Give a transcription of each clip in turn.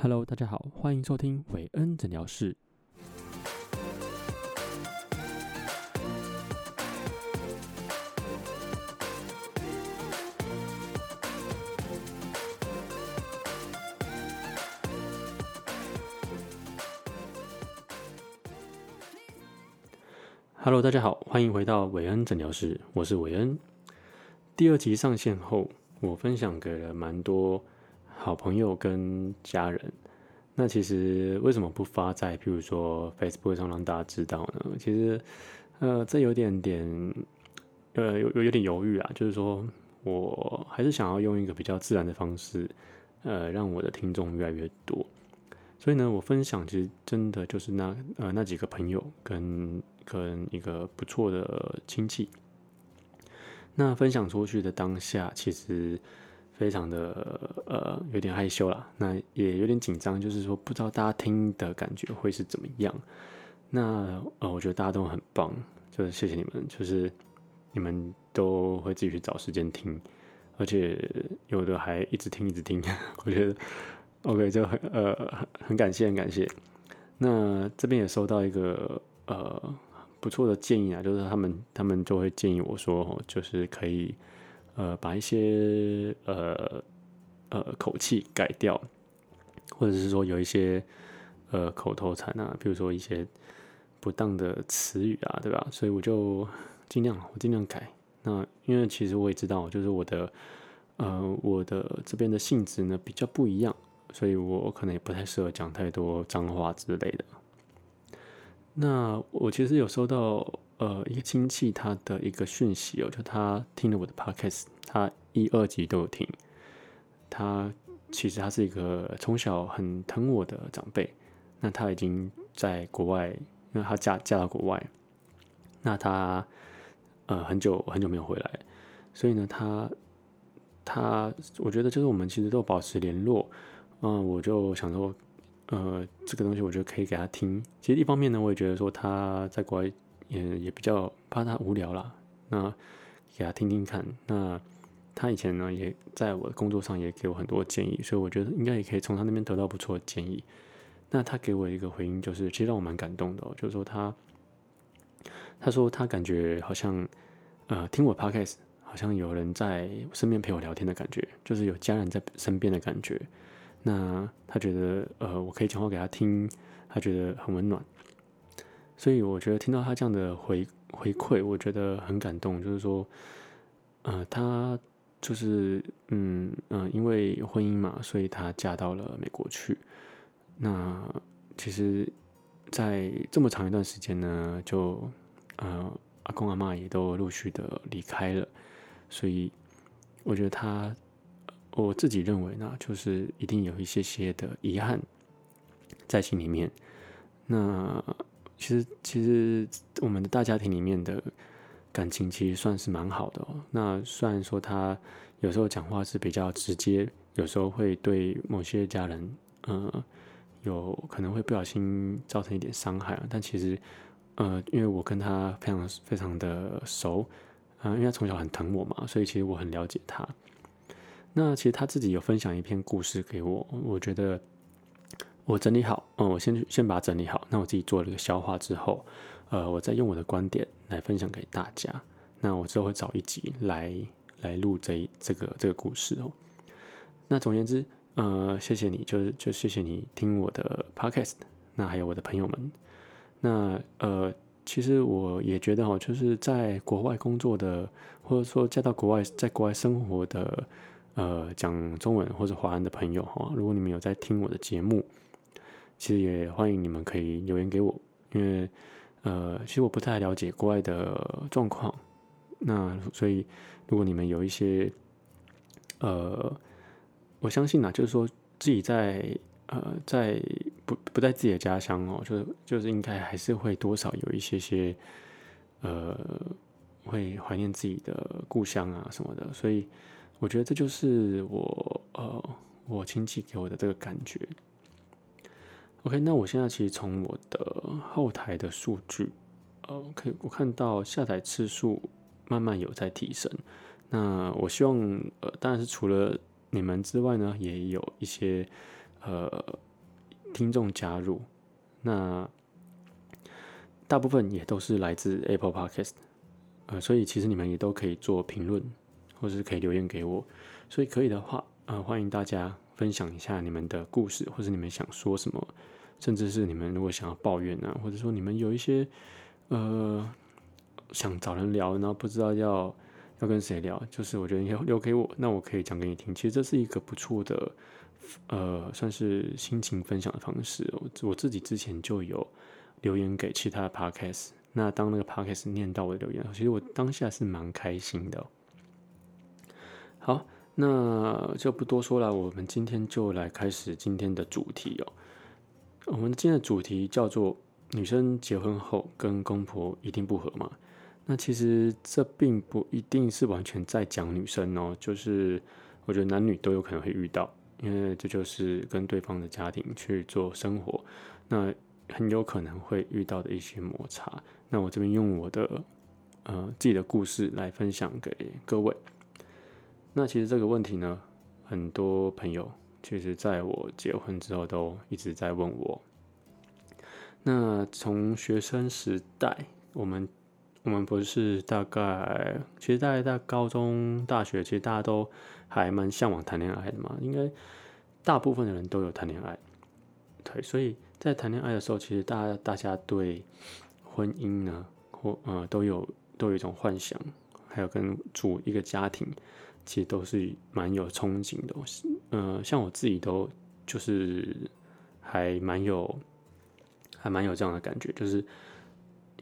Hello，大家好，欢迎收听韦恩诊疗室。Hello，大家好，欢迎回到韦恩诊疗室，我是韦恩。第二集上线后，我分享给了蛮多好朋友跟家人。那其实为什么不发在譬如说 Facebook 上让大家知道呢？其实，呃，这有点点，呃，有有有点犹豫啊。就是说我还是想要用一个比较自然的方式，呃，让我的听众越来越多。所以呢，我分享其实真的就是那呃那几个朋友跟跟一个不错的亲戚。那分享出去的当下，其实非常的呃有点害羞啦，那也有点紧张，就是说不知道大家听的感觉会是怎么样。那呃，我觉得大家都很棒，就是谢谢你们，就是你们都会自己去找时间听，而且有的还一直听一直听，我觉得 OK 就很呃很感谢很感谢。那这边也收到一个呃。不错的建议啊，就是他们他们就会建议我说，就是可以呃把一些呃呃口气改掉，或者是说有一些呃口头禅啊，比如说一些不当的词语啊，对吧？所以我就尽量我尽量改。那因为其实我也知道，就是我的呃我的这边的性质呢比较不一样，所以我可能也不太适合讲太多脏话之类的。那我其实有收到呃一个亲戚他的一个讯息哦，就他听了我的 podcast，他一二集都有听。他其实他是一个从小很疼我的长辈，那他已经在国外，因为他嫁嫁到国外，那他呃很久很久没有回来，所以呢他他我觉得就是我们其实都保持联络，嗯，我就想说。呃，这个东西我觉得可以给他听。其实一方面呢，我也觉得说他在国外也也比较怕他无聊啦，那给他听听看。那他以前呢，也在我的工作上也给我很多建议，所以我觉得应该也可以从他那边得到不错的建议。那他给我一个回应，就是其实让我蛮感动的，就是说他他说他感觉好像呃听我 podcast，好像有人在身边陪我聊天的感觉，就是有家人在身边的感觉。那他觉得，呃，我可以讲话给他听，他觉得很温暖，所以我觉得听到他这样的回回馈，我觉得很感动。就是说，呃，他就是，嗯嗯，因为婚姻嘛，所以他嫁到了美国去。那其实，在这么长一段时间呢，就呃，阿公阿妈也都陆续的离开了，所以我觉得他。我自己认为呢，就是一定有一些些的遗憾在心里面。那其实，其实我们的大家庭里面的感情其实算是蛮好的哦。那虽然说他有时候讲话是比较直接，有时候会对某些家人，呃，有可能会不小心造成一点伤害啊。但其实，呃，因为我跟他非常非常的熟，啊，因为他从小很疼我嘛，所以其实我很了解他。那其实他自己有分享一篇故事给我，我觉得我整理好，嗯，我先去先把它整理好。那我自己做了一个消化之后，呃，我再用我的观点来分享给大家。那我之后会找一集来来录这这个这个故事哦。那总而言之，呃，谢谢你，就是就谢谢你听我的 podcast。那还有我的朋友们，那呃，其实我也觉得哦，就是在国外工作的，或者说嫁到国外，在国外生活的。呃，讲中文或者华人的朋友哈，如果你们有在听我的节目，其实也欢迎你们可以留言给我，因为呃，其实我不太了解国外的状况，那所以如果你们有一些呃，我相信啊，就是说自己在呃在不不在自己的家乡哦，就是就是应该还是会多少有一些些呃会怀念自己的故乡啊什么的，所以。我觉得这就是我呃我亲戚给我的这个感觉。OK，那我现在其实从我的后台的数据，呃，可以我看到下载次数慢慢有在提升。那我希望呃，当然是除了你们之外呢，也有一些呃听众加入，那大部分也都是来自 Apple Podcast，呃，所以其实你们也都可以做评论，或者是可以留言给我，所以可以的话，呃，欢迎大家分享一下你们的故事，或者你们想说什么，甚至是你们如果想要抱怨啊，或者说你们有一些呃想找人聊，然后不知道要要跟谁聊，就是我觉得你要留给我，那我可以讲给你听。其实这是一个不错的。呃，算是心情分享的方式。我我自己之前就有留言给其他的 podcast，那当那个 podcast 念到我的留言，其实我当下是蛮开心的。好，那就不多说了，我们今天就来开始今天的主题哦。我们今天的主题叫做“女生结婚后跟公婆一定不和嘛”。那其实这并不一定是完全在讲女生哦，就是我觉得男女都有可能会遇到。因为这就是跟对方的家庭去做生活，那很有可能会遇到的一些摩擦。那我这边用我的呃自己的故事来分享给各位。那其实这个问题呢，很多朋友其实在我结婚之后都一直在问我。那从学生时代，我们我们不是大概，其实大概在高中、大学，其实大家都。还蛮向往谈恋爱的嘛，应该大部分的人都有谈恋爱，对，所以在谈恋爱的时候，其实大家大家对婚姻呢，或呃都有都有一种幻想，还有跟组一个家庭，其实都是蛮有憧憬的。呃，像我自己都就是还蛮有还蛮有这样的感觉，就是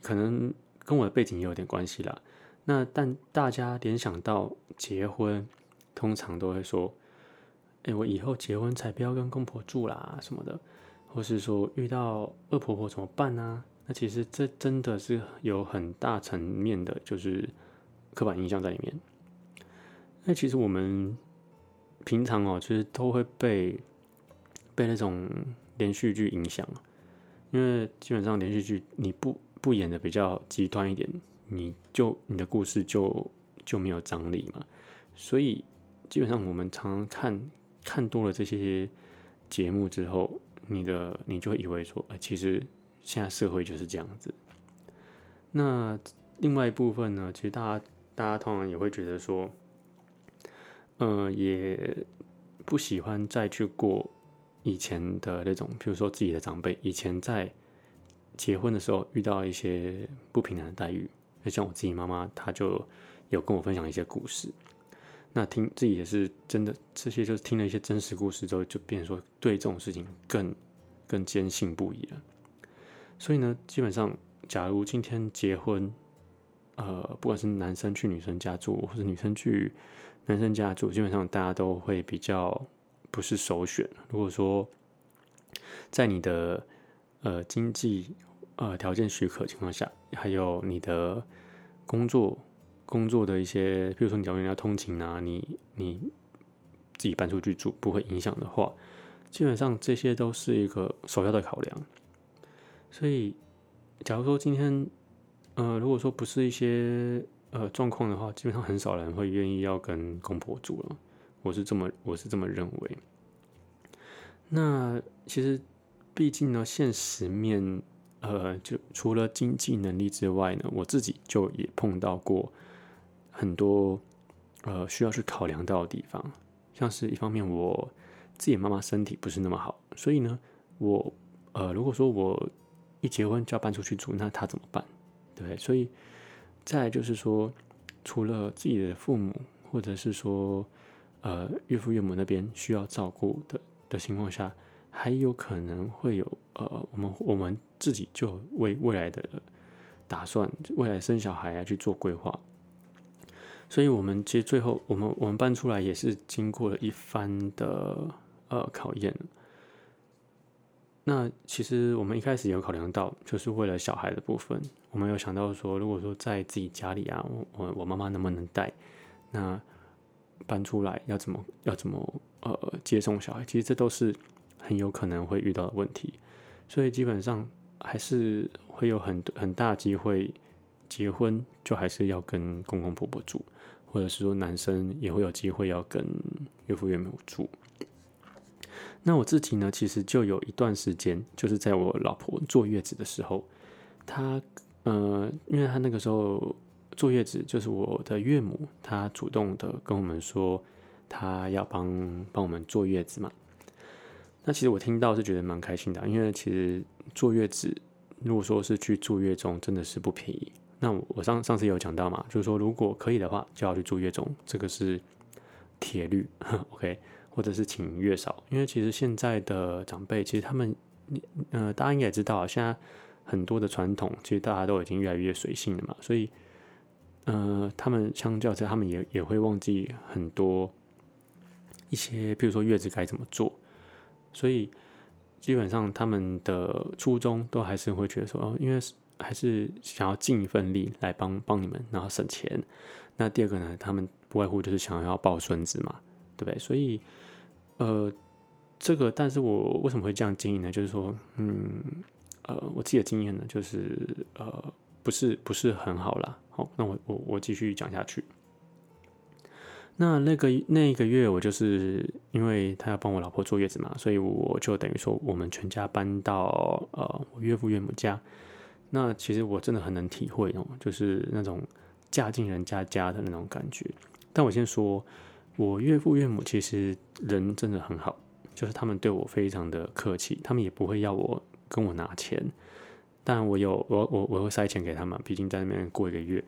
可能跟我的背景也有点关系啦。那但大家联想到结婚。通常都会说：“哎，我以后结婚才不要跟公婆住啦，什么的，或是说遇到恶婆婆怎么办呢？”那其实这真的是有很大层面的，就是刻板印象在里面。那其实我们平常哦，其实都会被被那种连续剧影响，因为基本上连续剧你不不演的比较极端一点，你就你的故事就就没有张力嘛，所以。基本上，我们常常看看多了这些节目之后，你的你就会以为说，哎，其实现在社会就是这样子。那另外一部分呢，其实大家大家通常也会觉得说，呃，也不喜欢再去过以前的那种，比如说自己的长辈以前在结婚的时候遇到一些不平等的待遇，就像我自己妈妈，她就有跟我分享一些故事。那听自己也是真的，这些就是听了一些真实故事之后，就变成说对这种事情更更坚信不疑了。所以呢，基本上，假如今天结婚，呃，不管是男生去女生家住，或者女生去男生家住，基本上大家都会比较不是首选。如果说在你的呃经济呃条件许可情况下，还有你的工作。工作的一些，比如说你找人要通勤啊，你你自己搬出去住不会影响的话，基本上这些都是一个首要的考量。所以，假如说今天，呃，如果说不是一些呃状况的话，基本上很少人会愿意要跟公婆住了。我是这么我是这么认为。那其实，毕竟呢，现实面，呃，就除了经济能力之外呢，我自己就也碰到过。很多呃需要去考量到的地方，像是一方面我自己妈妈身体不是那么好，所以呢，我呃如果说我一结婚就要搬出去住，那她怎么办？对，所以再就是说，除了自己的父母或者是说呃岳父岳母那边需要照顾的的情况下，还有可能会有呃我们我们自己就为未来的打算，未来生小孩啊去做规划。所以，我们其实最后，我们我们搬出来也是经过了一番的呃考验。那其实我们一开始有考量到，就是为了小孩的部分，我们有想到说，如果说在自己家里啊，我我我妈妈能不能带？那搬出来要怎么要怎么呃接送小孩？其实这都是很有可能会遇到的问题。所以基本上还是会有很很大机会，结婚就还是要跟公公婆婆住。或者是说男生也会有机会要跟岳父岳母住，那我自己呢，其实就有一段时间，就是在我老婆坐月子的时候，她呃，因为她那个时候坐月子，就是我的岳母，她主动的跟我们说，她要帮帮我们坐月子嘛。那其实我听到是觉得蛮开心的，因为其实坐月子，如果说是去住月中，真的是不便宜。那我上上次有讲到嘛，就是说如果可以的话，就要去住月中，这个是铁律。OK，或者是请月嫂，因为其实现在的长辈，其实他们，呃，大家应该也知道啊，现在很多的传统，其实大家都已经越来越随性了嘛，所以，呃，他们相较之下，他们也也会忘记很多一些，比如说月子该怎么做。所以基本上他们的初衷都还是会觉得说，哦，因为还是想要尽一份力来帮帮你们，然后省钱。那第二个呢，他们不外乎就是想要抱孙子嘛，对不对？所以，呃，这个，但是我为什么会这样经营呢？就是说，嗯，呃，我自己的经验呢，就是呃，不是不是很好啦。好，那我我我继续讲下去。那那个那一个月，我就是因为他要帮我老婆坐月子嘛，所以我就等于说我们全家搬到呃我岳父岳母家。那其实我真的很能体会哦，就是那种嫁进人家家的那种感觉。但我先说，我岳父岳母其实人真的很好，就是他们对我非常的客气，他们也不会要我跟我拿钱，但我有我我我会塞钱给他们，毕竟在那边过一个月，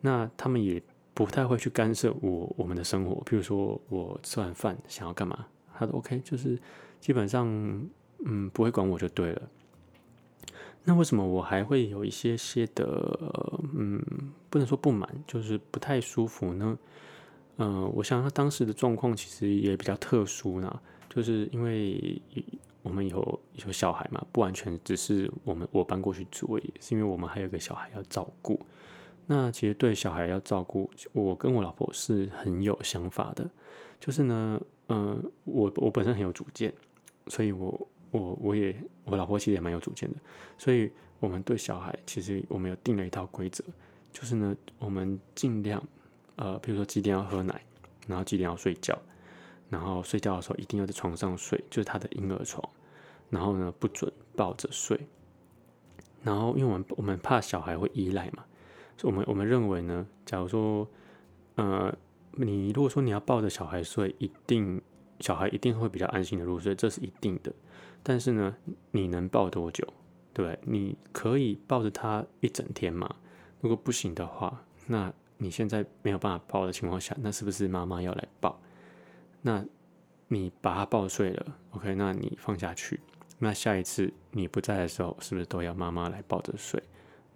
那他们也。不太会去干涉我我们的生活，比如说我吃完饭想要干嘛，他都 OK，就是基本上嗯不会管我就对了。那为什么我还会有一些些的嗯不能说不满，就是不太舒服呢？嗯，我想他当时的状况其实也比较特殊呢，就是因为我们有有小孩嘛，不完全只是我们我搬过去住，是因为我们还有个小孩要照顾。那其实对小孩要照顾，我跟我老婆是很有想法的。就是呢，嗯，我我本身很有主见，所以我我我也我老婆其实也蛮有主见的。所以我们对小孩其实我们有定了一套规则，就是呢，我们尽量呃，比如说几点要喝奶，然后几点要睡觉，然后睡觉的时候一定要在床上睡，就是他的婴儿床，然后呢不准抱着睡，然后因为我们我们怕小孩会依赖嘛。我们我们认为呢，假如说，呃，你如果说你要抱着小孩睡，一定小孩一定会比较安心的入睡，这是一定的。但是呢，你能抱多久？对你可以抱着他一整天嘛？如果不行的话，那你现在没有办法抱的情况下，那是不是妈妈要来抱？那你把他抱睡了，OK？那你放下去，那下一次你不在的时候，是不是都要妈妈来抱着睡？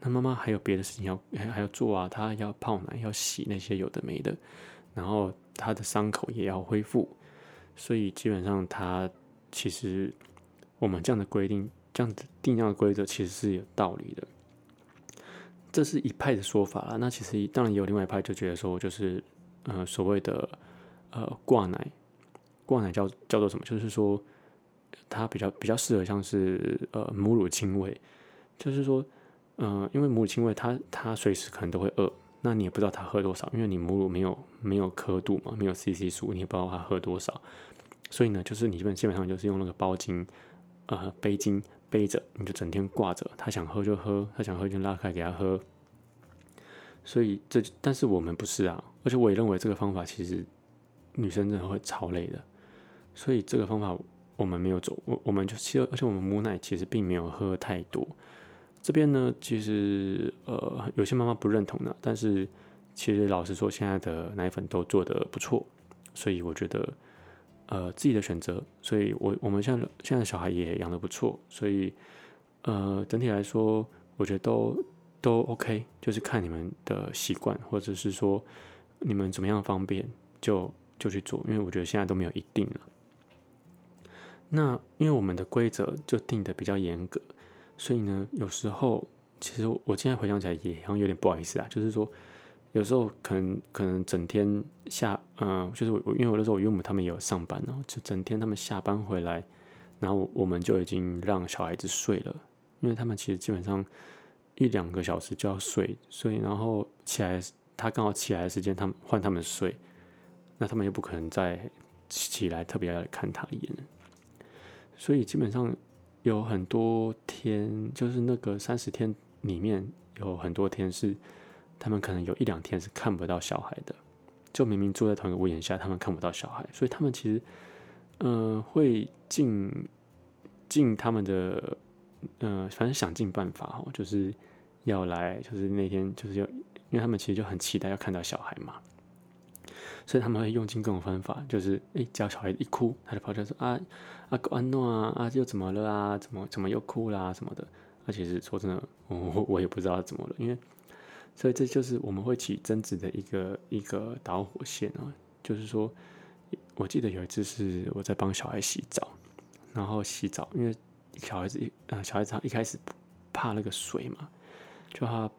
那妈妈还有别的事情要还还要做啊，她要泡奶，要洗那些有的没的，然后她的伤口也要恢复，所以基本上她其实我们这样的规定，这样子定样的规则其实是有道理的。这是一派的说法啦。那其实当然也有另外一派就觉得说，就是呃所谓的呃挂奶，挂奶叫叫做什么？就是说它比较比较适合像是呃母乳亲喂，就是说。嗯，因为母乳亲喂，它它随时可能都会饿，那你也不知道它喝多少，因为你母乳没有没有刻度嘛，没有 CC 数，你也不知道它喝多少，所以呢，就是你基本基本上就是用那个包巾，呃，背巾背着，你就整天挂着，他想喝就喝，他想喝就拉开给他喝，所以这但是我们不是啊，而且我也认为这个方法其实女生真的会超累的，所以这个方法我们没有走，我我们就其实而且我们母奶其实并没有喝太多。这边呢，其实呃，有些妈妈不认同的，但是其实老实说，现在的奶粉都做得不错，所以我觉得呃自己的选择，所以我我们现在现在小孩也养得不错，所以呃整体来说，我觉得都都 OK，就是看你们的习惯，或者是说你们怎么样方便就就去做，因为我觉得现在都没有一定了。那因为我们的规则就定的比较严格。所以呢，有时候其实我现在回想起来也好像有点不好意思啊。就是说，有时候可能可能整天下，嗯，就是我因为我那时候我岳母他们也有上班哦，就整天他们下班回来，然后我们就已经让小孩子睡了，因为他们其实基本上一两个小时就要睡，所以然后起来他刚好起来的时间，他们换他们睡，那他们又不可能再起来特别要来看他一眼。所以基本上有很多天，就是那个三十天里面有很多天是他们可能有一两天是看不到小孩的，就明明住在同一个屋檐下，他们看不到小孩，所以他们其实嗯会尽尽他们的嗯反正想尽办法哈，就是要来，就是那天就是要，因为他们其实就很期待要看到小孩嘛。所以他们会用尽各种方法，就是诶，叫小孩一哭，他就跑出来说啊啊，安诺啊啊，又怎么了啊？怎么怎么又哭啦什么的？而且是说真的，我我也不知道怎么了，因为所以这就是我们会起争执的一个一个导火线啊。就是说，我记得有一次是我在帮小孩洗澡，然后洗澡，因为小孩子一呃小孩子他一开始怕那个水嘛，就他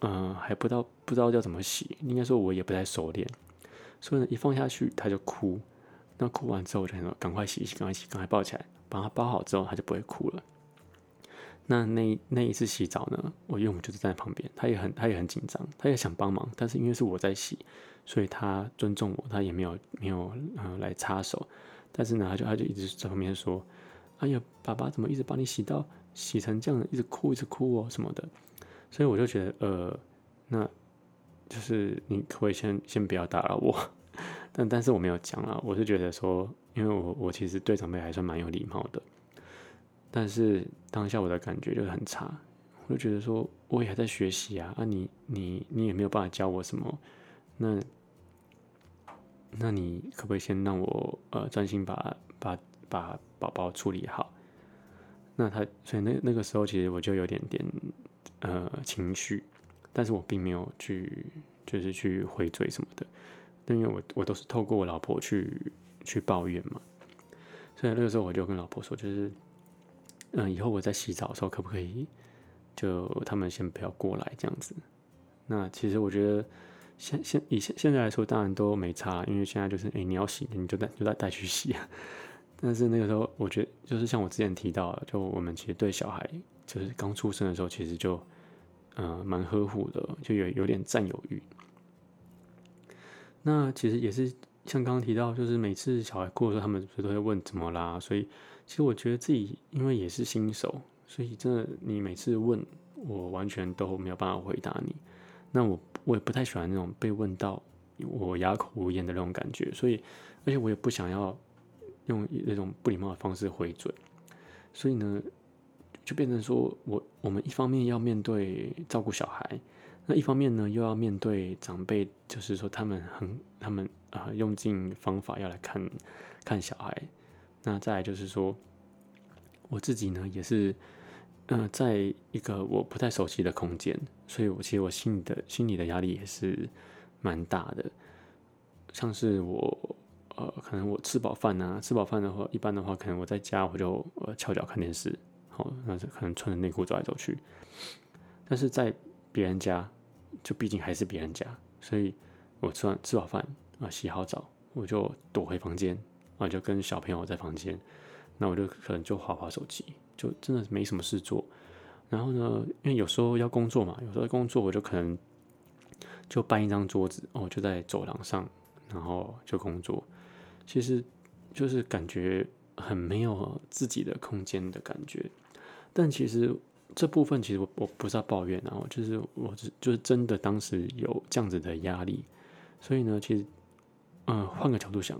嗯还不知道不知道要怎么洗，应该说我也不太熟练。所以呢，一放下去他就哭，那哭完之后我就赶快洗一洗，赶快洗，赶快抱起来，把它包好之后他就不会哭了。那那那一次洗澡呢，我岳母就是在旁边，他也很他也很紧张，他也想帮忙，但是因为是我在洗，所以他尊重我，他也没有没有呃来插手。但是呢，他就他就一直在旁边说：“哎呀，爸爸怎么一直把你洗到洗成这样，一直哭一直哭哦什么的。”所以我就觉得呃那。就是你可以先先不要打扰我，但但是我没有讲啊，我是觉得说，因为我我其实对长辈还算蛮有礼貌的，但是当下我的感觉就是很差，我就觉得说我也还在学习啊，啊你你你也没有办法教我什么，那那你可不可以先让我呃专心把把把宝宝处理好？那他所以那那个时候其实我就有点点呃情绪。但是我并没有去，就是去回嘴什么的，因为我我都是透过我老婆去去抱怨嘛，所以那个时候我就跟老婆说，就是，嗯，以后我在洗澡的时候可不可以，就他们先不要过来这样子。那其实我觉得现现以现现在来说，当然都没差，因为现在就是，哎，你要洗你就带就带带去洗。但是那个时候，我觉得就是像我之前提到，就我们其实对小孩，就是刚出生的时候，其实就。嗯，蛮呵护的，就有有点占有欲。那其实也是像刚刚提到，就是每次小孩哭的时候，他们不是都会问怎么啦？所以其实我觉得自己因为也是新手，所以真的你每次问我，完全都没有办法回答你。那我我也不太喜欢那种被问到我哑口无言的那种感觉，所以而且我也不想要用那种不礼貌的方式回嘴，所以呢。就变成说，我我们一方面要面对照顾小孩，那一方面呢又要面对长辈，就是说他们很他们啊用尽方法要来看看小孩。那再来就是说，我自己呢也是，嗯，在一个我不太熟悉的空间，所以我其实我心里的心里的压力也是蛮大的。像是我呃，可能我吃饱饭啊，吃饱饭的话，一般的话，可能我在家我就呃翘脚看电视。好，那就可能穿着内裤走来走去，但是在别人家，就毕竟还是别人家，所以我吃完吃饱饭啊，洗好澡，我就躲回房间啊，就跟小朋友在房间，那我就可能就划划手机，就真的没什么事做。然后呢，因为有时候要工作嘛，有时候工作我就可能就搬一张桌子哦，就在走廊上，然后就工作，其实就是感觉很没有自己的空间的感觉。但其实这部分其实我我不是要抱怨，然后就是我是就是真的当时有这样子的压力，所以呢，其实，嗯，换个角度想，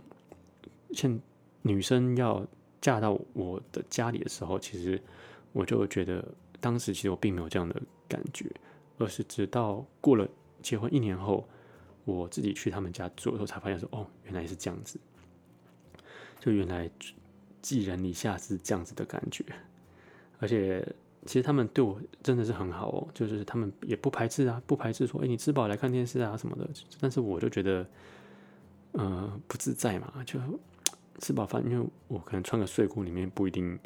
现女生要嫁到我的家里的时候，其实我就觉得当时其实我并没有这样的感觉，而是直到过了结婚一年后，我自己去他们家住的时候，才发现说，哦，原来是这样子，就原来寄人篱下是这样子的感觉。而且其实他们对我真的是很好哦，就是他们也不排斥啊，不排斥说，哎，你吃饱来看电视啊什么的。但是我就觉得，呃，不自在嘛，就吃饱饭，因为我可能穿个睡裤里面不一定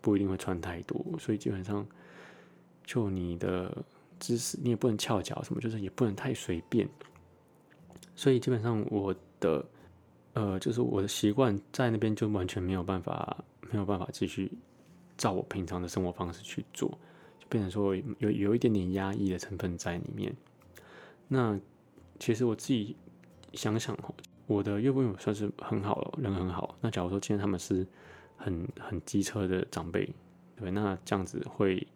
不一定会穿太多，所以基本上就你的姿势你也不能翘脚什么，就是也不能太随便。所以基本上我的呃，就是我的习惯在那边就完全没有办法没有办法继续。照我平常的生活方式去做，就变成说有有一点点压抑的成分在里面。那其实我自己想想哦，我的岳父母算是很好，人很好。那假如说今天他们是很很机车的长辈，对，那这样子会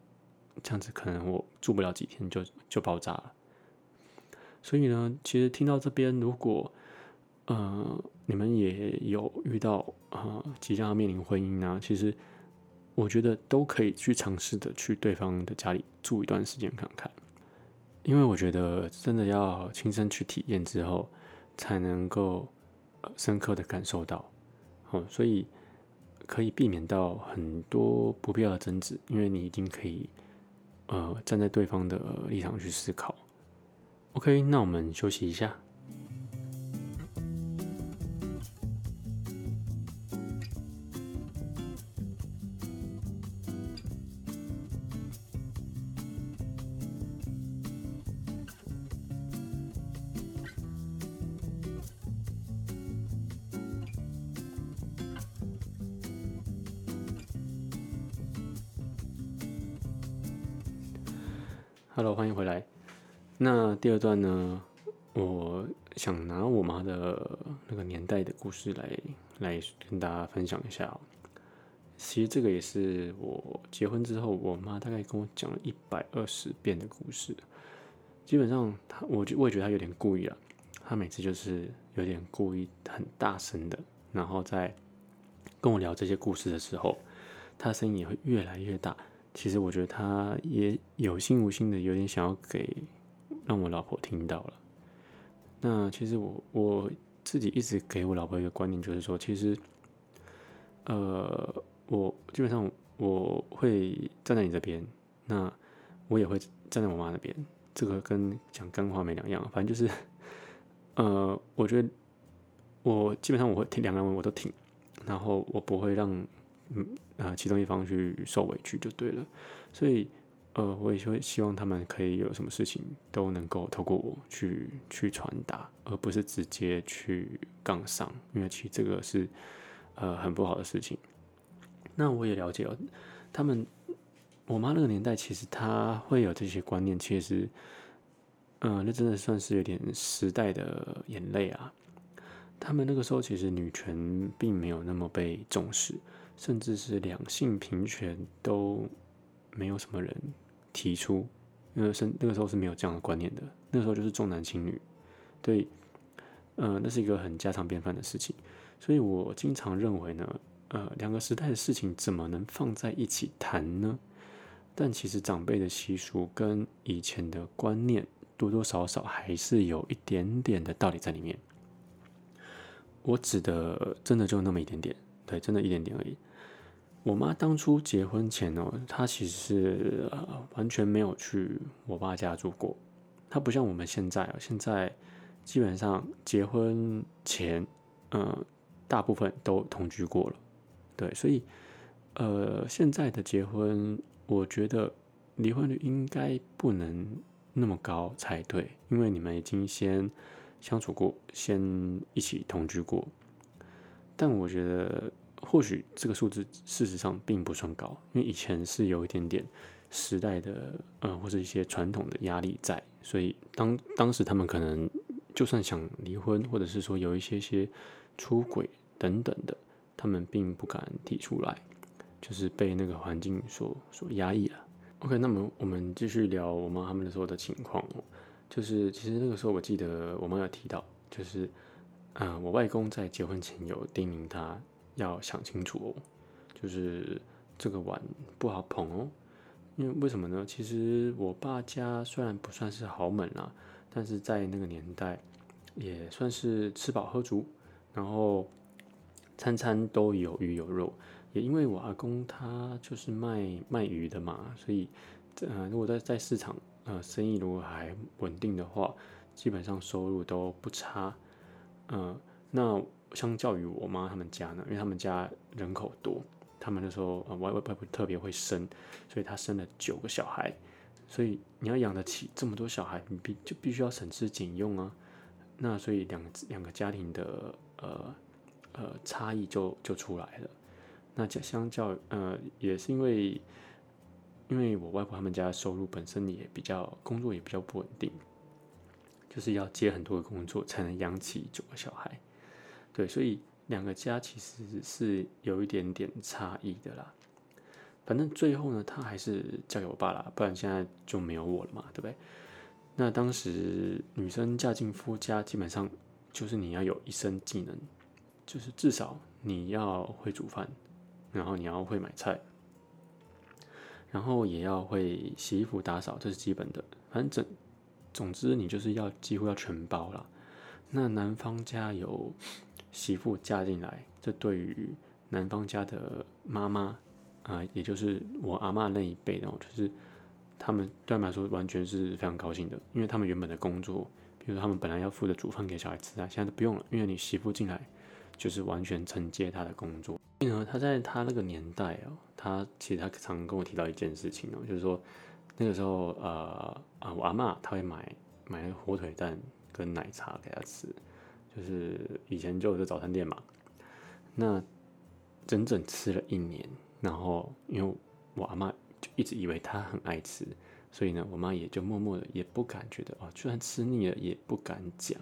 这样子可能我住不了几天就就爆炸了。所以呢，其实听到这边，如果呃你们也有遇到呃即将要面临婚姻啊，其实我觉得都可以去尝试的去对方的家里住一段时间看看，因为我觉得真的要亲身去体验之后，才能够深刻的感受到，哦，所以可以避免到很多不必要的争执，因为你已经可以呃站在对方的立场去思考。OK，那我们休息一下。Hello，欢迎回来。那第二段呢，我想拿我妈的那个年代的故事来来跟大家分享一下。其实这个也是我结婚之后，我妈大概跟我讲了一百二十遍的故事。基本上，她我我也觉得她有点故意了。她每次就是有点故意很大声的，然后在跟我聊这些故事的时候，她声音也会越来越大。其实我觉得她也有心无心的有点想要给。让我老婆听到了。那其实我我自己一直给我老婆一个观念，就是说，其实，呃，我基本上我会站在你这边，那我也会站在我妈那边。这个跟讲干话没两样，反正就是，呃，我觉得我基本上我会听两个人我都听，然后我不会让嗯啊其中一方去受委屈就对了，所以。呃，我也会希望他们可以有什么事情都能够透过我去去传达，而不是直接去杠上，因为其实这个是呃很不好的事情。那我也了解了，他们我妈那个年代，其实她会有这些观念，其实，嗯，那真的算是有点时代的眼泪啊。他们那个时候其实女权并没有那么被重视，甚至是两性平权都。没有什么人提出，因为是那个时候是没有这样的观念的。那个时候就是重男轻女，对，呃，那是一个很家常便饭的事情。所以我经常认为呢，呃，两个时代的事情怎么能放在一起谈呢？但其实长辈的习俗跟以前的观念多多少少还是有一点点的道理在里面。我指的真的就那么一点点，对，真的一点点而已。我妈当初结婚前哦，她其实是完全没有去我爸家住过。她不像我们现在啊，现在基本上结婚前，嗯，大部分都同居过了。对，所以呃，现在的结婚，我觉得离婚率应该不能那么高才对，因为你们已经先相处过，先一起同居过。但我觉得。或许这个数字事实上并不算高，因为以前是有一点点时代的呃或者一些传统的压力在，所以当当时他们可能就算想离婚，或者是说有一些些出轨等等的，他们并不敢提出来，就是被那个环境所所压抑了。OK，那么我们继续聊我妈他们的时候的情况哦，就是其实那个时候我记得我妈有提到，就是嗯我外公在结婚前有叮咛他。要想清楚哦，就是这个碗不好捧哦，因为为什么呢？其实我爸家虽然不算是豪门啦，但是在那个年代也算是吃饱喝足，然后餐餐都有鱼有肉。也因为我阿公他就是卖卖鱼的嘛，所以呃，如果在在市场呃生意如果还稳定的话，基本上收入都不差。嗯，那。相较于我妈他们家呢，因为他们家人口多，他们那时候呃外外外婆特别会生，所以她生了九个小孩，所以你要养得起这么多小孩，你必就必须要省吃俭用啊。那所以两两个家庭的呃呃差异就就出来了。那相相较呃也是因为因为我外婆他们家收入本身也比较工作也比较不稳定，就是要接很多的工作才能养起九个小孩。对，所以两个家其实是有一点点差异的啦。反正最后呢，她还是嫁给我爸啦，不然现在就没有我了嘛，对不对？那当时女生嫁进夫家，基本上就是你要有一身技能，就是至少你要会煮饭，然后你要会买菜，然后也要会洗衣服、打扫，这是基本的。反正总之你就是要几乎要全包了。那男方家有媳妇嫁进来，这对于男方家的妈妈啊，也就是我阿妈那一辈的，就是他们对他们来说完全是非常高兴的，因为他们原本的工作，比如他们本来要负责煮饭给小孩吃啊，现在都不用了，因为你媳妇进来就是完全承接他的工作。所以呢，他在他那个年代哦，他其实他常跟我提到一件事情哦，就是说那个时候呃啊，我阿妈她会买买那个火腿蛋。跟奶茶给他吃，就是以前就有这早餐店嘛。那整整吃了一年，然后因为我阿妈就一直以为她很爱吃，所以呢，我妈也就默默的也不敢觉得哦，居然吃腻了也不敢讲，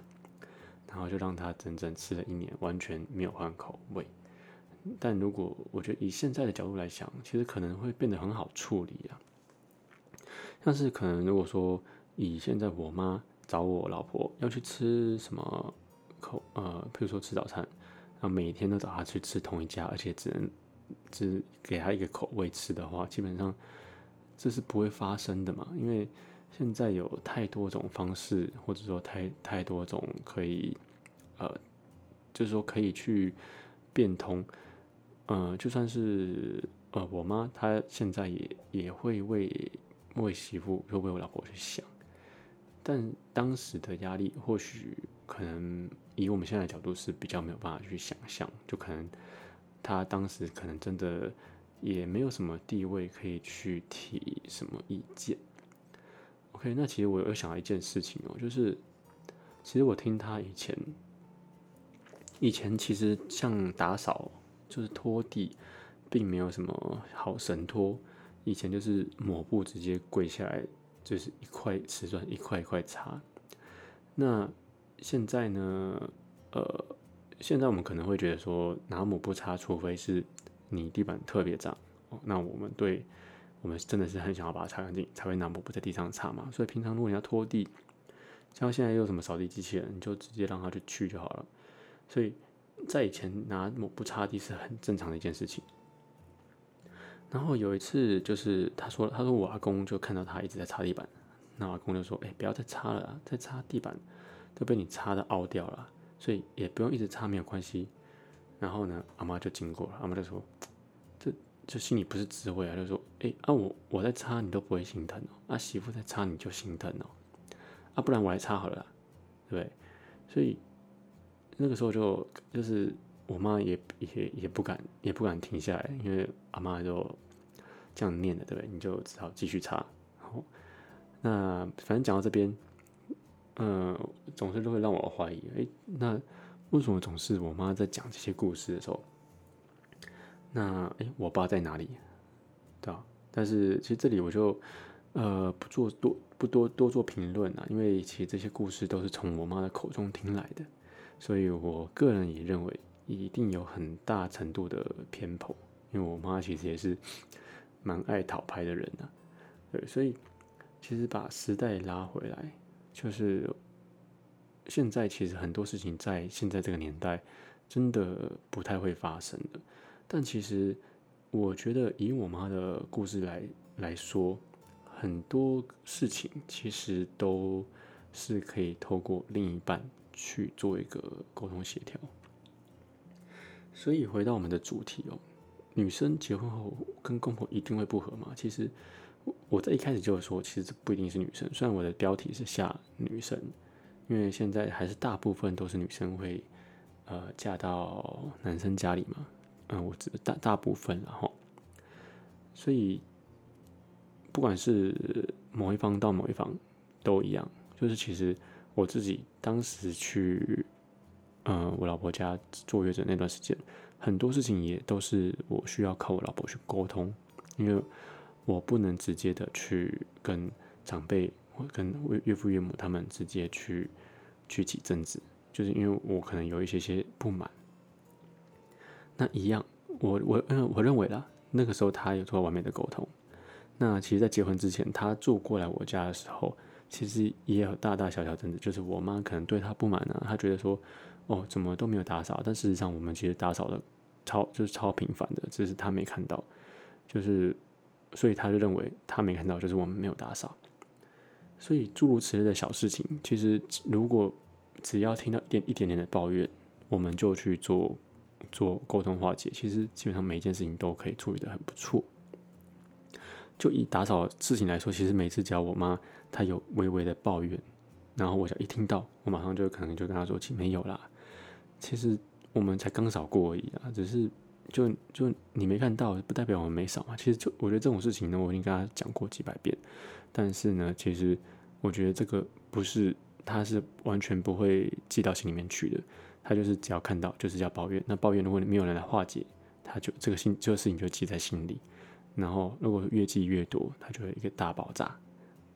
然后就让她整整吃了一年，完全没有换口味。但如果我觉得以现在的角度来想，其实可能会变得很好处理啊。但是可能如果说以现在我妈。找我老婆要去吃什么口呃，譬如说吃早餐，然后每天都找她去吃同一家，而且只能只给她一个口味吃的话，基本上这是不会发生的嘛。因为现在有太多种方式，或者说太太多种可以呃，就是说可以去变通。呃，就算是呃我妈，她现在也也会为为媳妇，就为我老婆去想。但当时的压力，或许可能以我们现在的角度是比较没有办法去想象，就可能他当时可能真的也没有什么地位可以去提什么意见。OK，那其实我有想到一件事情哦，就是其实我听他以前，以前其实像打扫就是拖地，并没有什么好神拖，以前就是抹布直接跪下来。就是一块瓷砖一块一块擦，那现在呢？呃，现在我们可能会觉得说拿抹布擦，除非是你地板特别脏哦，那我们对我们真的是很想要把它擦干净，才会拿抹布在地上擦嘛。所以平常如果你要拖地，像现在又有什么扫地机器人，你就直接让它去去就好了。所以在以前拿抹布擦地是很正常的一件事情。然后有一次，就是他说，他说我阿公就看到他一直在擦地板，那阿公就说：“哎，不要再擦了，再擦地板都被你擦的凹掉了，所以也不用一直擦，没有关系。”然后呢，阿妈就经过了，阿妈就说：“这这心里不是滋味啊，就说：哎啊，我我在擦你都不会心疼哦，啊媳妇在擦你就心疼哦，啊不然我来擦好了，对不对？所以那个时候就就是。”我妈也也也不敢也不敢停下来，因为阿妈就这样念的，对不对？你就只好继续擦。然后，那反正讲到这边，嗯，总是都会让我怀疑，哎，那为什么总是我妈在讲这些故事的时候，那哎，我爸在哪里？对吧？但是其实这里我就呃不做多不多多做评论啊，因为其实这些故事都是从我妈的口中听来的，所以我个人也认为。一定有很大程度的偏颇，因为我妈其实也是蛮爱讨牌的人呐，对，所以其实把时代拉回来，就是现在其实很多事情在现在这个年代真的不太会发生的，但其实我觉得以我妈的故事来来说，很多事情其实都是可以透过另一半去做一个沟通协调。所以回到我们的主题哦，女生结婚后跟公婆一定会不和吗？其实我在一开始就说，其实这不一定是女生。虽然我的标题是下女生，因为现在还是大部分都是女生会呃嫁到男生家里嘛。嗯，我指大大部分然后，所以不管是某一方到某一方都一样，就是其实我自己当时去。嗯，我老婆家坐月子那段时间，很多事情也都是我需要靠我老婆去沟通，因为我不能直接的去跟长辈或跟岳父岳母他们直接去去起争执，就是因为我可能有一些些不满，那一样，我我嗯，我认为啦，那个时候他有做完美的沟通。那其实，在结婚之前，他住过来我家的时候，其实也有大大小小争执，就是我妈可能对他不满啊，她觉得说，哦，怎么都没有打扫，但事实上我们其实打扫的超就是超频繁的，只是他没看到，就是所以他就认为他没看到，就是我们没有打扫。所以诸如此类的小事情，其实如果只要听到一点一点点的抱怨，我们就去做做沟通化解，其实基本上每一件事情都可以处理的很不错。就以打扫事情来说，其实每次只要我妈她有微微的抱怨，然后我就一听到，我马上就可能就跟她说：“没有啦，其实我们才刚扫过而已啊，只是就就你没看到，不代表我们没扫嘛。其实就我觉得这种事情呢，我已经跟他讲过几百遍，但是呢，其实我觉得这个不是，他是完全不会记到心里面去的。他就是只要看到就是要抱怨，那抱怨如果没有人来化解，他就这个心这个事情就记在心里。”然后，如果越积越多，他就会一个大爆炸。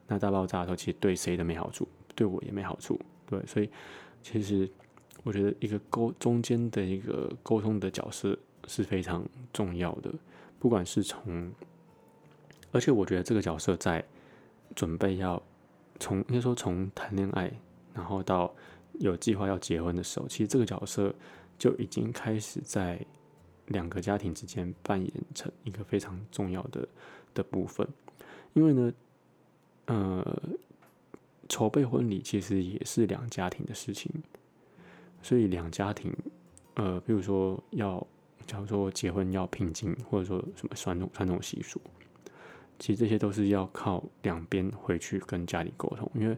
那大爆炸的时候，其实对谁都没好处，对我也没好处。对，所以其实我觉得一个沟中间的一个沟通的角色是非常重要的。不管是从，而且我觉得这个角色在准备要从应该说从谈恋爱，然后到有计划要结婚的时候，其实这个角色就已经开始在。两个家庭之间扮演成一个非常重要的的部分，因为呢，呃，筹备婚礼其实也是两家庭的事情，所以两家庭，呃，比如说要，假如说结婚要聘金，或者说什么传统传统习俗，其实这些都是要靠两边回去跟家里沟通，因为，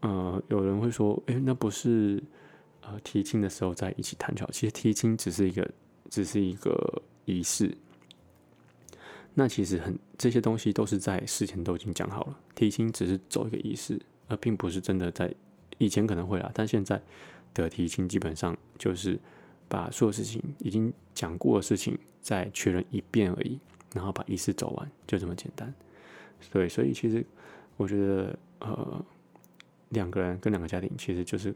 呃，有人会说，诶，那不是呃提亲的时候在一起谈就好，其实提亲只是一个。只是一个仪式，那其实很这些东西都是在事前都已经讲好了。提亲只是走一个仪式，而并不是真的在以前可能会啊，但现在的提亲基本上就是把所有事情已经讲过的事情再确认一遍而已，然后把仪式走完，就这么简单。对，所以其实我觉得，呃，两个人跟两个家庭其实就是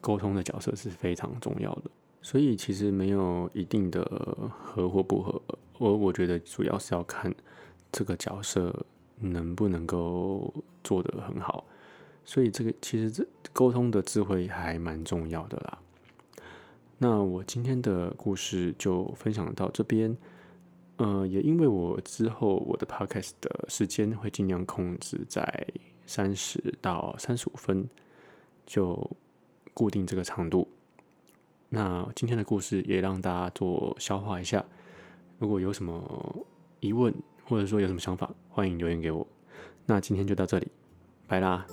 沟通的角色是非常重要的。所以其实没有一定的合或不合，我我觉得主要是要看这个角色能不能够做得很好。所以这个其实这沟通的智慧还蛮重要的啦。那我今天的故事就分享到这边，呃，也因为我之后我的 podcast 的时间会尽量控制在三十到三十五分，就固定这个长度。那今天的故事也让大家做消化一下。如果有什么疑问，或者说有什么想法，欢迎留言给我。那今天就到这里，拜啦。